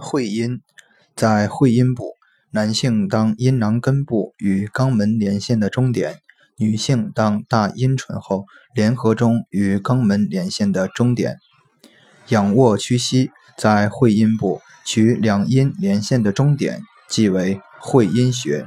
会阴在会阴部男性当阴囊根部与肛门连线的中点女性当大阴唇后联合中与肛门连线的中点。仰卧屈膝在会阴部取两阴连线的中点即为会阴穴。